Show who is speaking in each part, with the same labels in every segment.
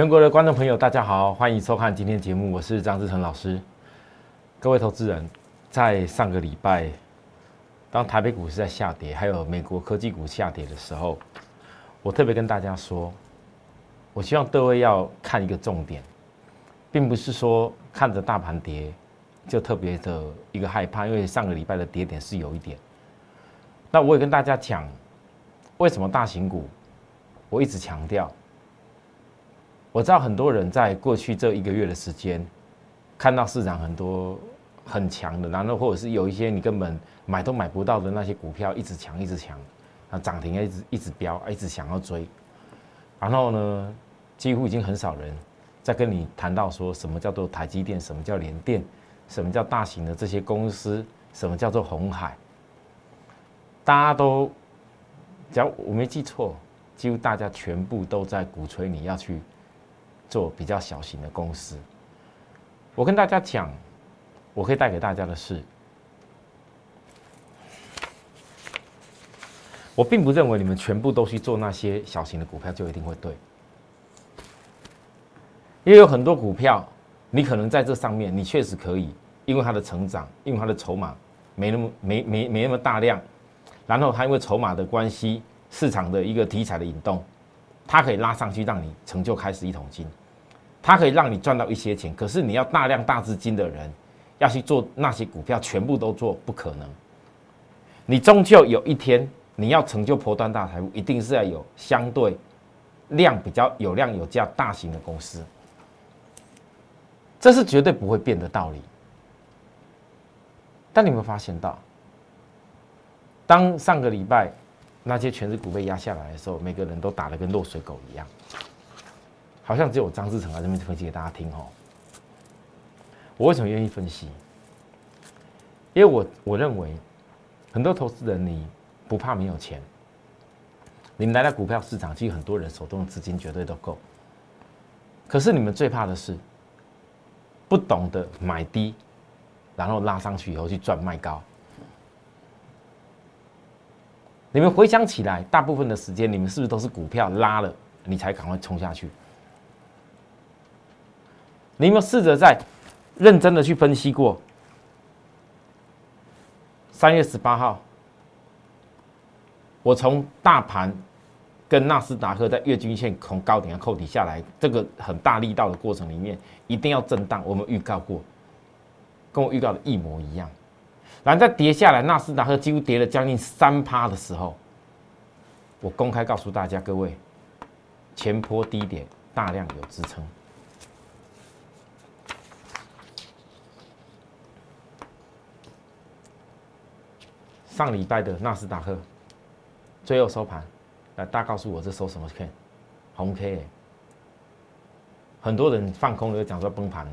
Speaker 1: 全国的观众朋友，大家好，欢迎收看今天节目，我是张志成老师。各位投资人，在上个礼拜，当台北股市在下跌，还有美国科技股下跌的时候，我特别跟大家说，我希望各位要看一个重点，并不是说看着大盘跌就特别的一个害怕，因为上个礼拜的跌点是有一点。那我也跟大家讲，为什么大型股，我一直强调。我知道很多人在过去这一个月的时间，看到市场很多很强的，然后或者是有一些你根本买都买不到的那些股票，一直强一直强，啊涨停一直一直飙，一直想要追，然后呢，几乎已经很少人在跟你谈到说什么叫做台积电，什么叫联电，什么叫大型的这些公司，什么叫做红海，大家都，只要我没记错，几乎大家全部都在鼓吹你要去。做比较小型的公司，我跟大家讲，我可以带给大家的是，我并不认为你们全部都去做那些小型的股票就一定会对，因为有很多股票，你可能在这上面你确实可以，因为它的成长，因为它的筹码没那么没没没那么大量，然后它因为筹码的关系，市场的一个题材的引动，它可以拉上去，让你成就开始一桶金。它可以让你赚到一些钱，可是你要大量大资金的人要去做那些股票，全部都做不可能。你终究有一天你要成就破端大财富，一定是要有相对量比较有量有价大型的公司，这是绝对不会变的道理。但你有没有发现到，当上个礼拜那些全职股被压下来的时候，每个人都打得跟落水狗一样。好像只有张志成在这边分析给大家听哦。我为什么愿意分析？因为我我认为很多投资人你不怕没有钱，你们来到股票市场，其实很多人手中的资金绝对都够。可是你们最怕的是不懂得买低，然后拉上去以后去赚卖高。你们回想起来，大部分的时间你们是不是都是股票拉了，你才赶快冲下去？你有没有试着在认真的去分析过？三月十八号，我从大盘跟纳斯达克在月均线从高点扣底下来，这个很大力道的过程里面，一定要震荡。我们预告过，跟我预告的一模一样。然后再跌下来，纳斯达克几乎跌了将近三趴的时候，我公开告诉大家，各位，前坡低点大量有支撑。上礼拜的纳斯达克最后收盘，来大家告诉我这收什么 K？红 K。很多人放空了，讲说崩盘了。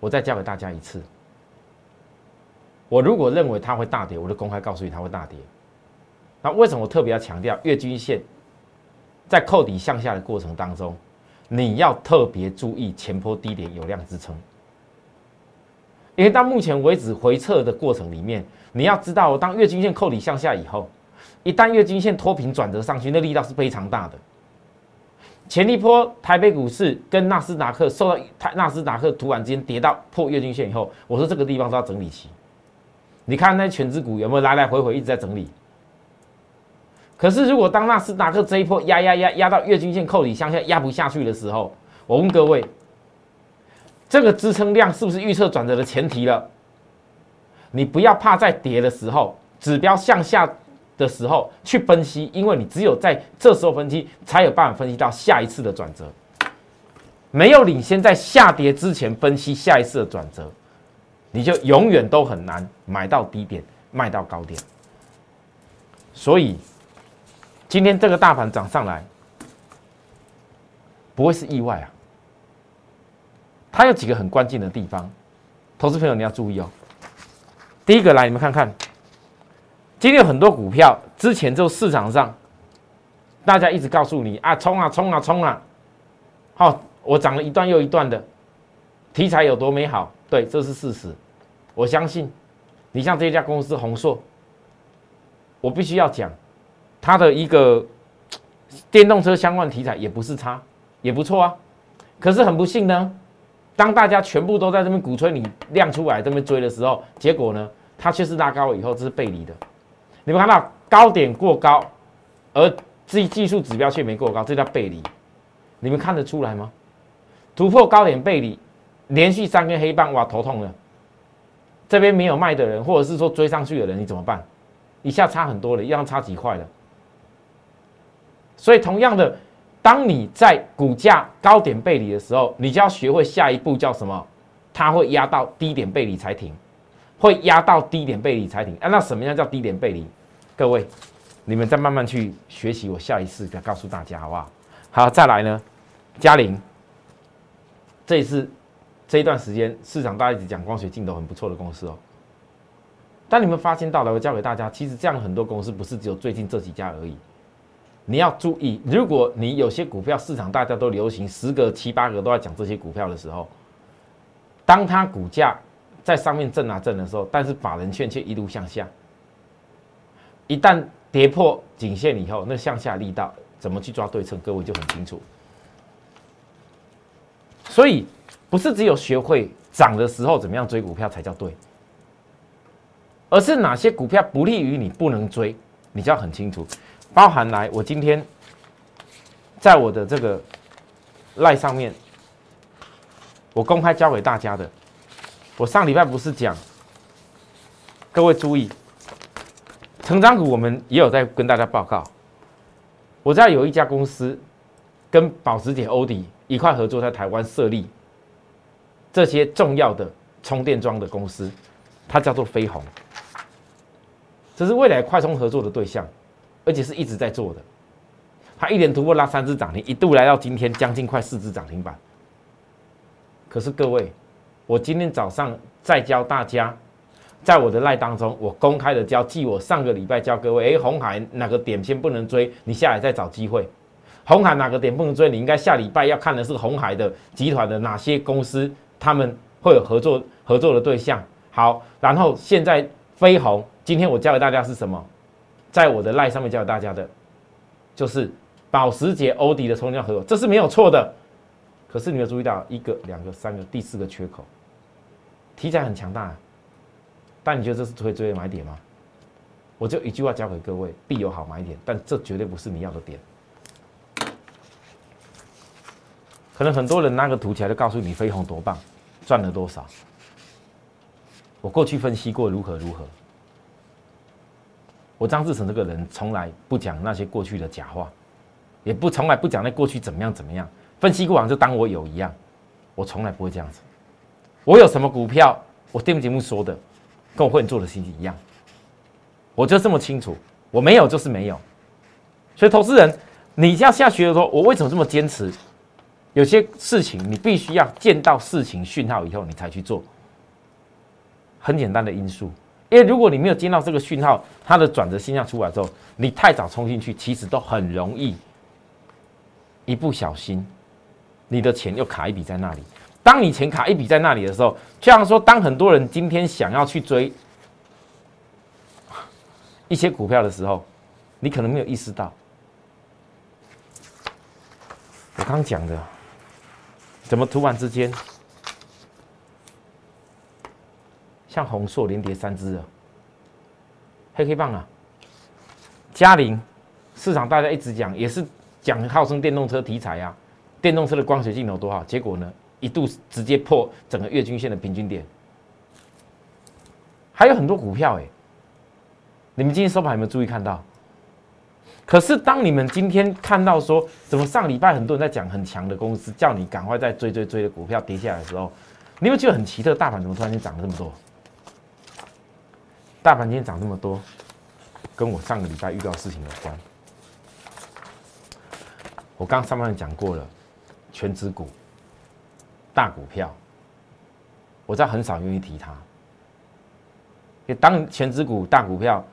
Speaker 1: 我再教给大家一次，我如果认为它会大跌，我就公开告诉你它会大跌。那为什么我特别要强调月均线在扣底向下的过程当中，你要特别注意前坡低点有量支撑，因为到目前为止回撤的过程里面。你要知道，当月均线扣底向下以后，一旦月均线脱平转折上去，那力道是非常大的。前一波台北股市跟纳斯达克受到台纳斯达克突然之间跌到破月均线以后，我说这个地方是要整理期。你看那全指股有没有来来回回一直在整理？可是如果当纳斯达克这一波压压压压到月均线扣底向下压不下去的时候，我问各位，这个支撑量是不是预测转折的前提了？你不要怕在跌的时候，指标向下的时候去分析，因为你只有在这时候分析，才有办法分析到下一次的转折。没有领先在下跌之前分析下一次的转折，你就永远都很难买到低点，卖到高点。所以，今天这个大盘涨上来，不会是意外啊。它有几个很关键的地方，投资朋友你要注意哦。第一个来，你们看看，今天有很多股票，之前就市场上，大家一直告诉你啊，冲啊冲啊冲啊，好，我涨了一段又一段的，题材有多美好，对，这是事实。我相信，你像这家公司宏硕，我必须要讲，它的一个电动车相关题材也不是差，也不错啊。可是很不幸呢，当大家全部都在这边鼓吹你亮出来这边追的时候，结果呢，它却是拉高了以后，这是背离的。你们看到高点过高，而技技术指标却没过高，这叫背离。你们看得出来吗？突破高点背离，连续三根黑棒，哇，头痛了。这边没有卖的人，或者是说追上去的人，你怎么办？一下差很多了，一样差几块了。所以同样的，当你在股价高点背离的时候，你就要学会下一步叫什么？它会压到低点背离才停，会压到低点背离才停。啊，那什么样叫低点背离？各位，你们再慢慢去学习，我下一次再告诉大家，好不好？好，再来呢，嘉玲，这一次这一段时间市场大家一直讲光学镜头很不错的公司哦。当你们发现到了，我教给大家，其实这样很多公司不是只有最近这几家而已。你要注意，如果你有些股票市场大家都流行，十个七八个都在讲这些股票的时候，当它股价在上面震啊震的时候，但是法人券却一路向下，一旦跌破颈线以后，那向下力道怎么去抓对称，各位就很清楚。所以不是只有学会涨的时候怎么样追股票才叫对。而是哪些股票不利于你不能追，你就要很清楚。包含来，我今天在我的这个赖上面，我公开教给大家的。我上礼拜不是讲，各位注意，成长股我们也有在跟大家报告。我知道有一家公司跟保时捷、欧迪一块合作，在台湾设立这些重要的充电桩的公司，它叫做飞鸿。这是未来快充合作的对象，而且是一直在做的。它一连突破拉三只涨停，一度来到今天将近快四只涨停板。可是各位，我今天早上再教大家，在我的赖当中，我公开的教，记我上个礼拜教各位，哎，红海哪个点先不能追，你下来再找机会。红海哪个点不能追，你应该下礼拜要看的是红海的集团的哪些公司，他们会有合作合作的对象。好，然后现在飞鸿。今天我教给大家是什么？在我的赖上面教给大家的，就是保时捷、欧迪的充电合作，这是没有错的。可是你有注意到一个、两个、三个、第四个缺口，题材很强大，但你觉得这是会追的买点吗？我就一句话教给各位：必有好买点，但这绝对不是你要的点。可能很多人拿个图起来就告诉你飞鸿多棒，赚了多少。我过去分析过如何如何。我张志成这个人从来不讲那些过去的假话，也不从来不讲那过去怎么样怎么样，分析过完就当我有一样，我从来不会这样子。我有什么股票，我电视节目说的，跟我会做的事情一样，我就这么清楚。我没有就是没有。所以投资人，你要下学的时候，我为什么这么坚持？有些事情你必须要见到事情讯号以后，你才去做。很简单的因素。因为如果你没有接到这个讯号，它的转折现象出来之后，你太早冲进去，其实都很容易一不小心，你的钱又卡一笔在那里。当你钱卡一笔在那里的时候，就像说，当很多人今天想要去追一些股票的时候，你可能没有意识到，我刚讲的，怎么突然之间。像红硕连跌三只啊，黑黑棒啊，嘉陵市场大家一直讲，也是讲号称电动车题材啊，电动车的光学镜头多好，结果呢一度直接破整个月均线的平均点，还有很多股票哎，你们今天收盘有没有注意看到？可是当你们今天看到说，怎么上礼拜很多人在讲很强的公司，叫你赶快在追追追的股票跌下来的时候，你会觉得很奇特，大盘怎么突然间涨了这么多？大盘今天涨这么多，跟我上个礼拜遇到事情有关。我刚上半讲过了，全指股、大股票，我在很少愿意提它。也当全指股、大股票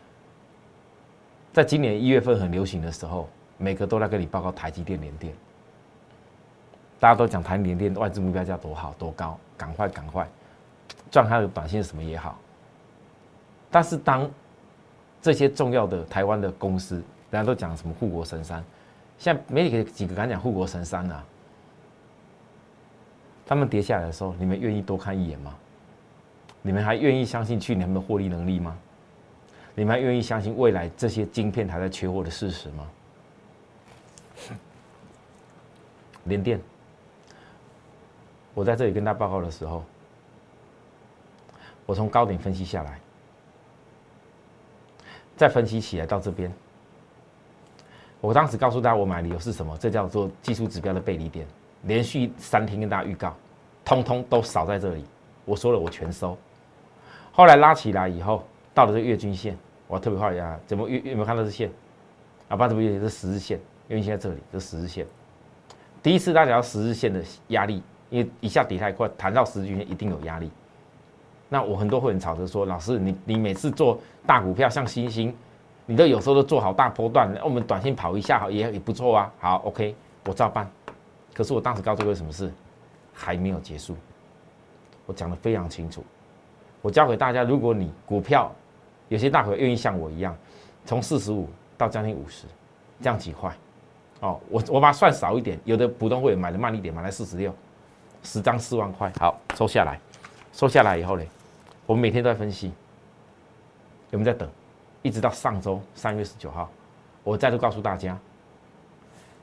Speaker 1: 在今年一月份很流行的时候，每个都在跟你报告台积电、联电，大家都讲台联电外资目标价多好多高，赶快赶快赚它的短线什么也好。但是当这些重要的台湾的公司，大家都讲什么护国神山，现在没几个敢讲护国神山啊？他们跌下来的时候，你们愿意多看一眼吗？你们还愿意相信去年他们的获利能力吗？你们还愿意相信未来这些晶片还在缺货的事实吗？联电，我在这里跟大家报告的时候，我从高点分析下来，再分析起来到这边，我当时告诉大家我买理由是什么？这叫做技术指标的背离点，连续三天跟大家预告，通通都扫在这里。我说了，我全收。后来拉起来以后，到了这个月均线，我特别画一下，怎么月有没有看到这线？啊，不，这边是十日线，月均线在这里，这十日线。第一次大家要十日线的压力，因为一下跌太快，谈到十日均线一定有压力。那我很多会员吵着说，老师，你你每次做大股票像星星，你都有时候都做好大波段，我们短线跑一下好也也不错啊。好，OK，我照办。可是我当时告诉各位什么事？还没有结束。我讲的非常清楚。我教给大家，如果你股票有些大伙愿意像我一样，从四十五到将近五十，这样几块。哦，我我把它算少一点，有的普通会买的慢一点，买了四十六，十张四万块，好收下来，收下来以后呢，我们每天都在分析，有没有在等，一直到上周三月十九号，我再度告诉大家，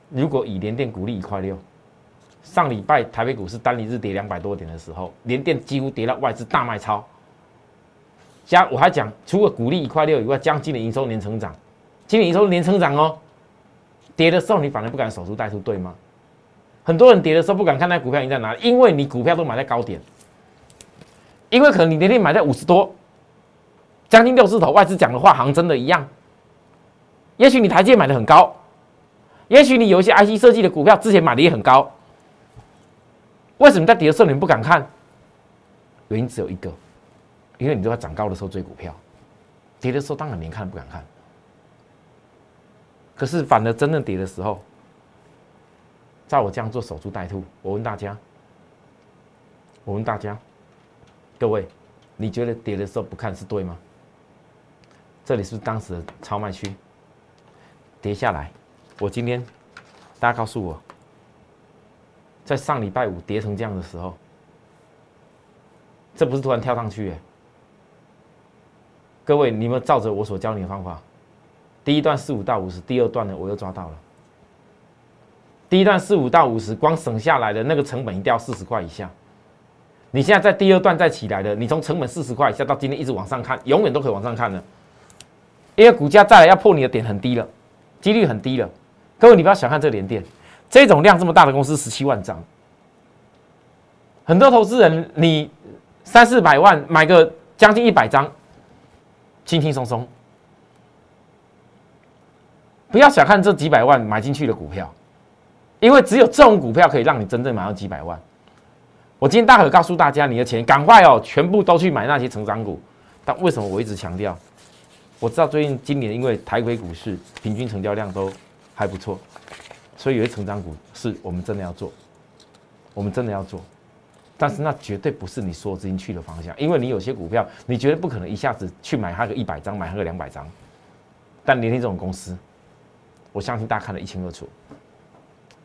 Speaker 1: 如果以联电股利一块六，上礼拜台北股市单日日跌两百多点的时候，联电几乎跌到外资大卖超，加我还讲，除了股利一块六以外，将今年营收年成长，今年营收年成长哦。跌的时候，你反而不敢守株待兔，对吗？很多人跌的时候不敢看那股票赢在哪里，因为你股票都买在高点，因为可能你年天买在五十多，将近六十头，外资讲的话好像真的一样。也许你台阶买的很高，也许你有一些 IC 设计的股票之前买的也很高，为什么在跌的时候你不敢看？原因只有一个，因为你都要涨高的时候追股票，跌的时候当然连看都不敢看。可是反而真正跌的时候，照我这样做守株待兔。我问大家，我问大家，各位，你觉得跌的时候不看是对吗？这里是当时的超卖区，跌下来。我今天大家告诉我，在上礼拜五跌成这样的时候，这不是突然跳上去？各位，你们照着我所教你的方法。第一段四五到五十，第二段呢我又抓到了。第一段四五到五十，光省下来的那个成本一定要四十块以下。你现在在第二段再起来的，你从成本四十块以下到今天一直往上看，永远都可以往上看的。因为股价再来要破你的点很低了，几率很低了。各位你不要小看这连电，这种量这么大的公司十七万张，很多投资人你三四百万买个将近一百张，轻轻松松。不要小看这几百万买进去的股票，因为只有这种股票可以让你真正买到几百万。我今天大可告诉大家，你的钱赶快哦，全部都去买那些成长股。但为什么我一直强调？我知道最近今年因为台北股市平均成交量都还不错，所以有些成长股是我们真的要做，我们真的要做。但是那绝对不是你所有资金去的方向，因为你有些股票你绝对不可能一下子去买它个一百张，买它个两百张。但联电这种公司。我相信大家看得一清二楚。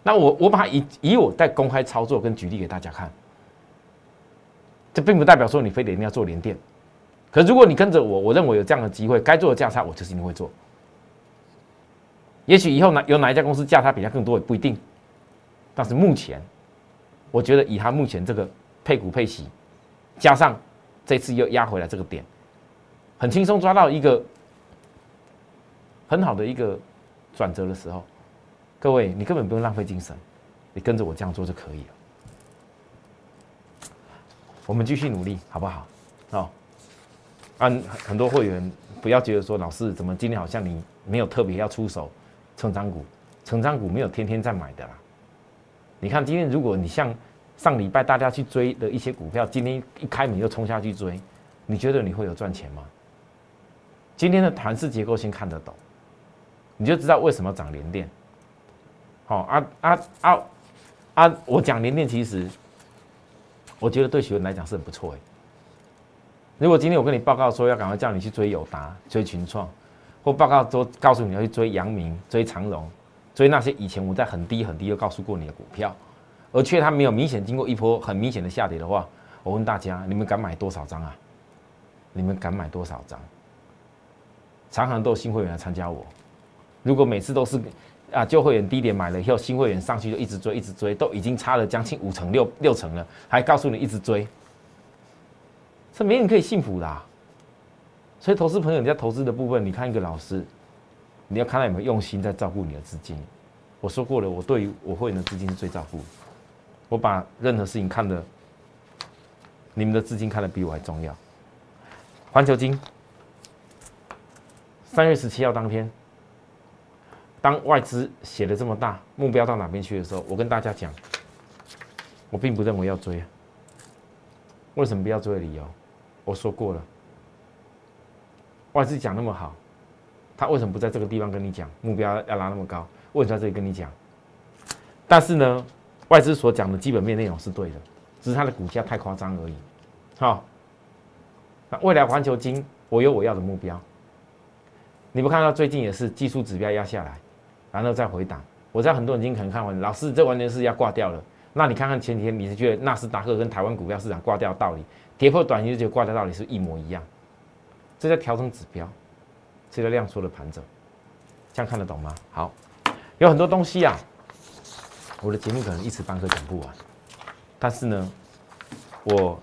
Speaker 1: 那我我把以以我在公开操作跟举例给大家看，这并不代表说你非得一定要做连电。可如果你跟着我，我认为有这样的机会，该做的价差我就是一定会做。也许以后哪有哪一家公司价差比它更多也不一定。但是目前，我觉得以它目前这个配股配息，加上这次又压回来这个点，很轻松抓到一个很好的一个。转折的时候，各位，你根本不用浪费精神，你跟着我这样做就可以了。我们继续努力，好不好？哦，按很多会员不要觉得说，老师怎么今天好像你没有特别要出手成长股，成长股没有天天在买的啦。你看今天，如果你像上礼拜大家去追的一些股票，今天一开门又冲下去追，你觉得你会有赚钱吗？今天的盘式结构先看得懂。你就知道为什么涨连电。好啊啊啊啊！我讲连电，其实我觉得对学员来讲是很不错哎。如果今天我跟你报告说要赶快叫你去追友达、追群创，或报告说告诉你要去追阳明、追长荣、追那些以前我在很低很低就告诉过你的股票，而却它没有明显经过一波很明显的下跌的话，我问大家，你们敢买多少张啊？你们敢买多少张？常常都有新会员来参加我，如果每次都是啊旧会员低点买了以后，新会员上去就一直追，一直追，都已经差了将近五成六六成了，还告诉你一直追，这没人可以信服啦。所以投资朋友，你在投资的部分，你看一个老师，你要看他有没有用心在照顾你的资金。我说过了，我对于我会员的资金是最照顾，我把任何事情看的，你们的资金看的比我还重要。环球金，三月十七号当天，当外资写的这么大，目标到哪边去的时候，我跟大家讲，我并不认为要追。为什么不要追的理由，我说过了。外资讲那么好，他为什么不在这个地方跟你讲目标要拉那么高？为什么在这里跟你讲？但是呢，外资所讲的基本面内容是对的，只是它的股价太夸张而已。好，那未来环球金，我有我要的目标。你不看到最近也是技术指标压下来，然后再回档。我知道很多人已经可能看完，老师这完全是要挂掉了。那你看看前几天，你是觉得纳斯达克跟台湾股票市场挂掉的道理，跌破短期就觉得挂掉道理是一模一样？这叫调整指标，这叫量缩的盘整，这样看得懂吗？好，有很多东西啊，我的节目可能一时半刻讲不完，但是呢，我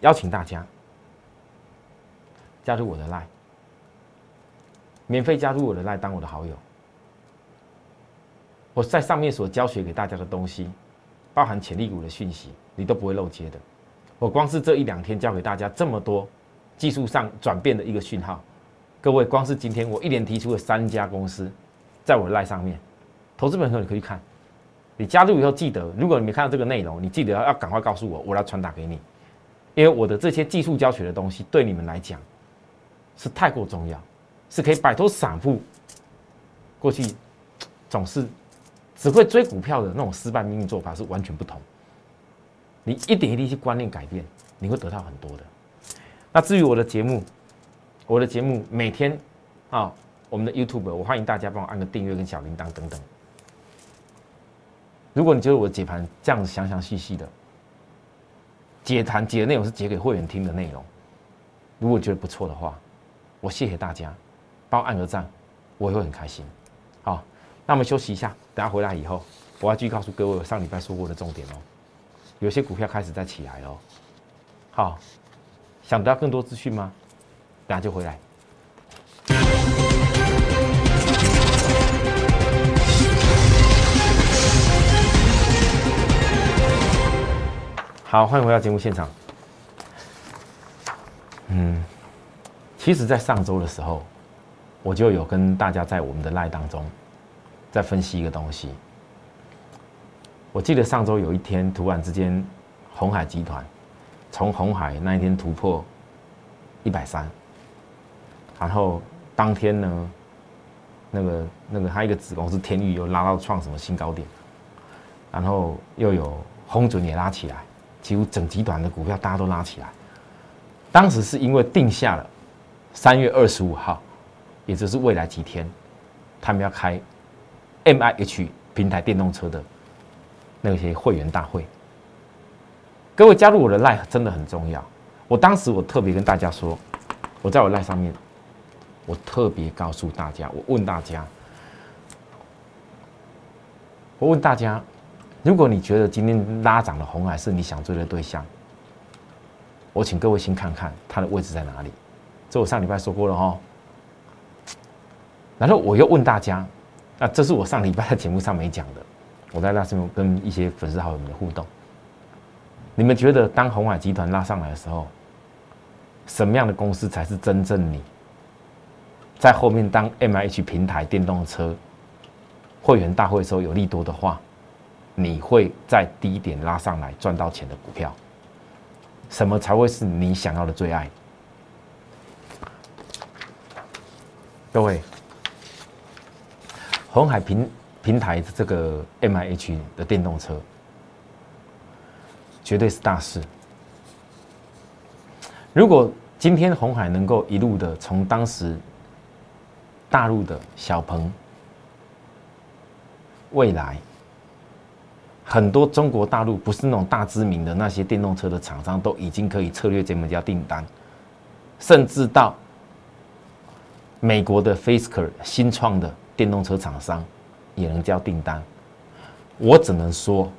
Speaker 1: 邀请大家加入我的 line，免费加入我的 line 当我的好友，我在上面所教学给大家的东西，包含潜力股的讯息，你都不会漏接的。我光是这一两天教给大家这么多技术上转变的一个讯号，各位光是今天我一连提出了三家公司，在我的赖上面，投资本友你可以看，你加入以后记得，如果你没看到这个内容，你记得要要赶快告诉我，我来传达给你，因为我的这些技术教学的东西对你们来讲是太过重要，是可以摆脱散户过去总是只会追股票的那种失败命运做法是完全不同。你一点一滴去观念改变，你会得到很多的。那至于我的节目，我的节目每天啊，我们的 YouTube，我欢迎大家帮我按个订阅跟小铃铛等等。如果你觉得我的解盘这样子详详细细的解盘解的内容是解给会员听的内容，如果觉得不错的话，我谢谢大家，帮我按个赞，我也会很开心。好，那我们休息一下，等下回来以后，我要继续告诉各位我上礼拜说过的重点哦。有些股票开始在起来了，好，想得到更多资讯吗？等下就回来。好，欢迎回到节目现场。嗯，其实，在上周的时候，我就有跟大家在我们的赖当中，在分析一个东西。我记得上周有一天，突然之间，红海集团从红海那一天突破一百三，然后当天呢，那个那个他一个子公司天域又拉到创什么新高点，然后又有红准也拉起来，几乎整集团的股票大家都拉起来。当时是因为定下了三月二十五号，也就是未来几天，他们要开 M I H 平台电动车的。那些会员大会，各位加入我的赖真的很重要。我当时我特别跟大家说，我在我赖上面，我特别告诉大家，我问大家，我问大家，如果你觉得今天拉涨的红海是你想追的对象，我请各位先看看它的位置在哪里。这我上礼拜说过了哦。然后我又问大家，啊，这是我上礼拜在节目上没讲的。我在那时候跟一些粉丝好友们的互动，你们觉得当红海集团拉上来的时候，什么样的公司才是真正你在后面当 M I H 平台电动车会员大会的时候有利多的话，你会在低点拉上来赚到钱的股票？什么才会是你想要的最爱？各位，红海平。平台的这个 M I H 的电动车，绝对是大事。如果今天红海能够一路的从当时大陆的小鹏、未来、很多中国大陆不是那种大知名的那些电动车的厂商，都已经可以策略这么交订单，甚至到美国的 Fisker 新创的电动车厂商也能交订单。我只能说，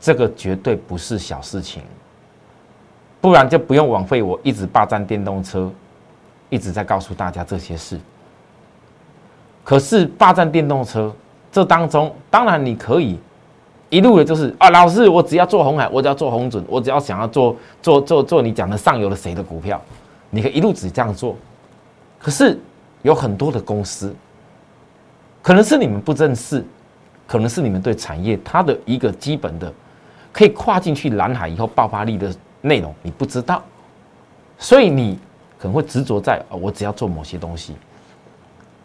Speaker 1: 这个绝对不是小事情，不然就不用枉费我一直霸占电动车，一直在告诉大家这些事。可是霸占电动车这当中，当然你可以一路的就是啊，老师，我只要做红海，我只要做红准，我只要想要做做做做你讲的上游的谁的股票，你可以一路只这样做。可是有很多的公司，可能是你们不认识。可能是你们对产业它的一个基本的可以跨进去蓝海以后爆发力的内容你不知道，所以你可能会执着在啊，我只要做某些东西。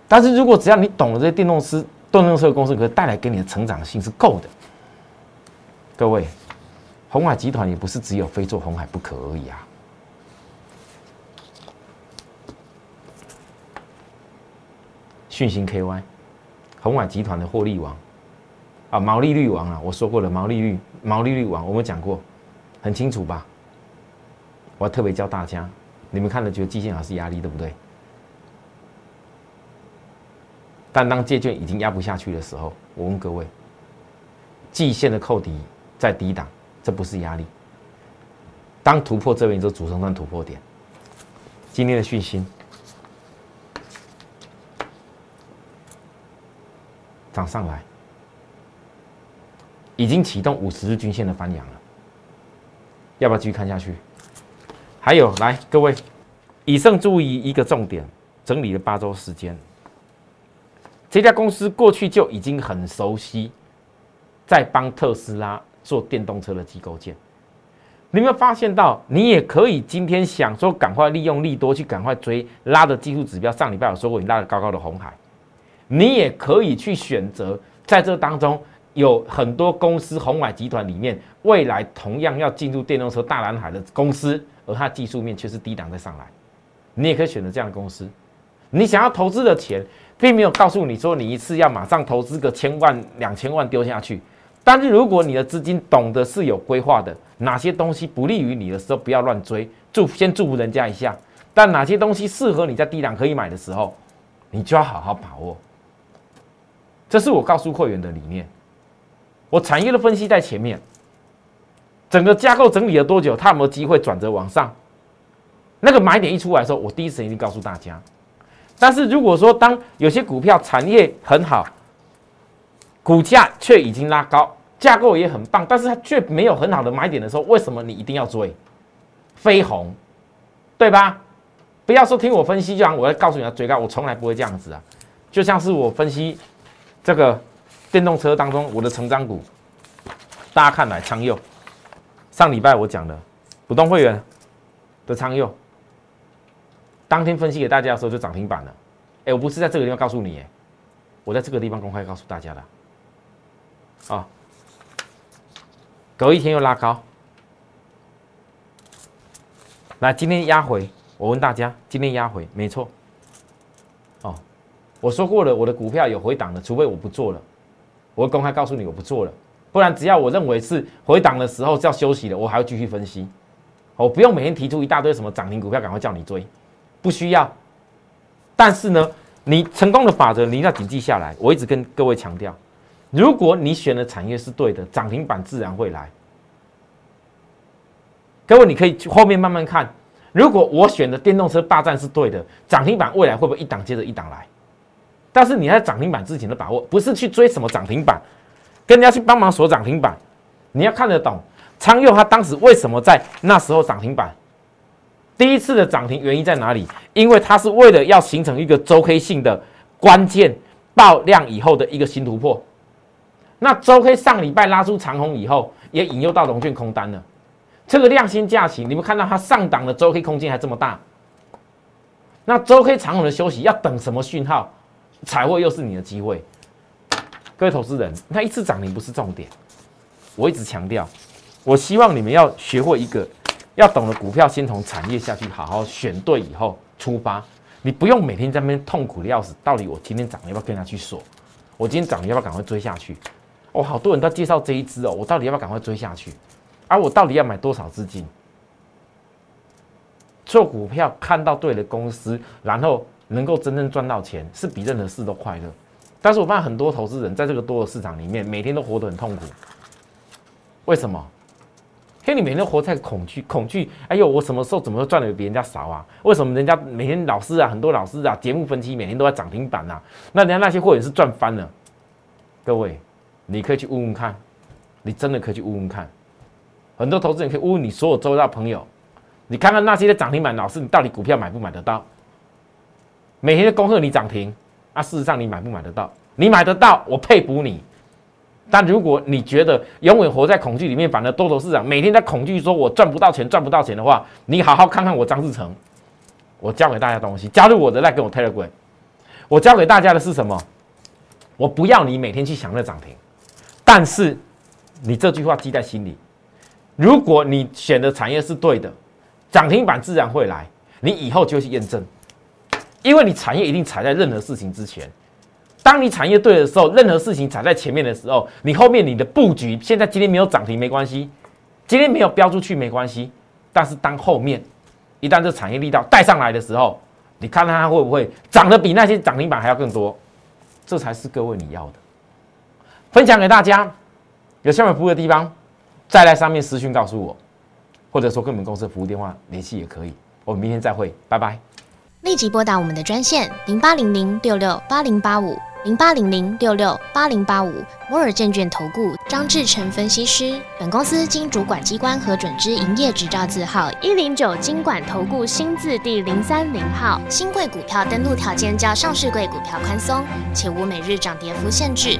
Speaker 1: 但是如果只要你懂了这些电动车、电动车公司，可以带来给你的成长性是够的。各位，红海集团也不是只有非做红海不可而已啊。讯星 KY，红海集团的获利王。啊，毛利率王啊，我说过了，毛利率，毛利率王，我们讲过，很清楚吧？我要特别教大家，你们看了觉得季线还是压力，对不对？但当借券已经压不下去的时候，我问各位，季线的扣底在低档，这不是压力。当突破这边就主升段突破点。今天的讯息涨上来。已经启动五十日均线的翻阳了，要不要继续看下去？还有，来各位，以上注意一个重点，整理了八周时间，这家公司过去就已经很熟悉，在帮特斯拉做电动车的机构件。你有没有发现到，你也可以今天想说赶快利用利多去赶快追拉的技术指标？上礼拜有说过，你拉的高高的红海，你也可以去选择在这当中。有很多公司，红海集团里面未来同样要进入电动车大蓝海的公司，而它技术面却是低档再上来，你也可以选择这样的公司。你想要投资的钱，并没有告诉你说你一次要马上投资个千万、两千万丢下去。但是如果你的资金懂得是有规划的，哪些东西不利于你的时候不要乱追，祝先祝福人家一下。但哪些东西适合你在低档可以买的时候，你就要好好把握。这是我告诉会员的理念。我产业的分析在前面，整个架构整理了多久？它有没有机会转折往上？那个买点一出来的时候，我第一时间就告诉大家。但是如果说当有些股票产业很好，股价却已经拉高，架构也很棒，但是它却没有很好的买点的时候，为什么你一定要追？飞鸿，对吧？不要说听我分析这样，我要告诉你要追高，我从来不会这样子啊。就像是我分析这个。电动车当中，我的成长股，大家看来昌佑，上礼拜我讲的普通会员的昌佑，当天分析给大家的时候就涨停板了。哎，我不是在这个地方告诉你，哎，我在这个地方公开告诉大家的。啊，隔一天又拉高，来今天压回，我问大家，今天压回没错。哦，我说过了，我的股票有回档的，除非我不做了。我会公开告诉你，我不做了，不然只要我认为是回档的时候是要休息的，我还要继续分析。我不用每天提出一大堆什么涨停股票，赶快叫你追，不需要。但是呢，你成功的法则你要谨记下来。我一直跟各位强调，如果你选的产业是对的，涨停板自然会来。各位，你可以后面慢慢看。如果我选的电动车霸占是对的，涨停板未来会不会一档接着一档来？但是你在涨停板之前的把握，不是去追什么涨停板，跟人家去帮忙锁涨停板。你要看得懂昌佑他当时为什么在那时候涨停板，第一次的涨停原因在哪里？因为它是为了要形成一个周 K 性的关键爆量以后的一个新突破。那周 K 上礼拜拉出长虹以后，也引诱到龙券空单了。这个量新价起，你们看到它上档的周 K 空间还这么大，那周 K 长虹的休息要等什么讯号？才会又是你的机会，各位投资人，那一次涨停不是重点。我一直强调，我希望你们要学会一个，要懂得股票先从产业下去好好选对以后出发。你不用每天在那边痛苦的要死，到底我今天涨了要不要跟他去锁？我今天涨了要不要赶快追下去？哦，好多人都介绍这一支哦，我到底要不要赶快追下去？而我到底要买多少资金？做股票看到对的公司，然后能够真正赚到钱，是比任何事都快乐。但是我发现很多投资人在这个多的市场里面，每天都活得很痛苦。为什么？因为你每天都活在恐惧，恐惧。哎呦，我什么时候怎么会赚的比人家少啊？为什么人家每天老师啊，很多老师啊，节目分析每天都在涨停板啊？那人家那些会员是赚翻了。各位，你可以去问问看，你真的可以去问问看。很多投资人可以问问你所有周遭朋友。你看看那些的涨停板老师，你到底股票买不买得到？每天的恭贺你涨停，啊，事实上你买不买得到？你买得到，我佩服你。但如果你觉得永远活在恐惧里面，反而多头市场每天在恐惧，说我赚不到钱，赚不到钱的话，你好好看看我张志成，我教给大家东西，加入我的来跟我 Telegram，我教给大家的是什么？我不要你每天去想那涨停，但是你这句话记在心里，如果你选的产业是对的。涨停板自然会来，你以后就去验证，因为你产业一定踩在任何事情之前。当你产业对的时候，任何事情踩在前面的时候，你后面你的布局，现在今天没有涨停没关系，今天没有标出去没关系。但是当后面一旦这产业力道带上来的时候，你看看它会不会涨得比那些涨停板还要更多？这才是各位你要的。分享给大家，有下面服务的地方，再来上面私讯告诉我。或者说跟我们公司服务电话联系也可以，我们明天再会，拜拜。
Speaker 2: 立即拨打我们的专线零八零零六六八零八五零八零零六六八零八五摩尔证券投顾张志成分析师。本公司经主管机关核准之营业执照字号一零九金管投顾新字第零三零号。新贵股票登录条件较上市贵股票宽松，且无每日涨跌幅限制。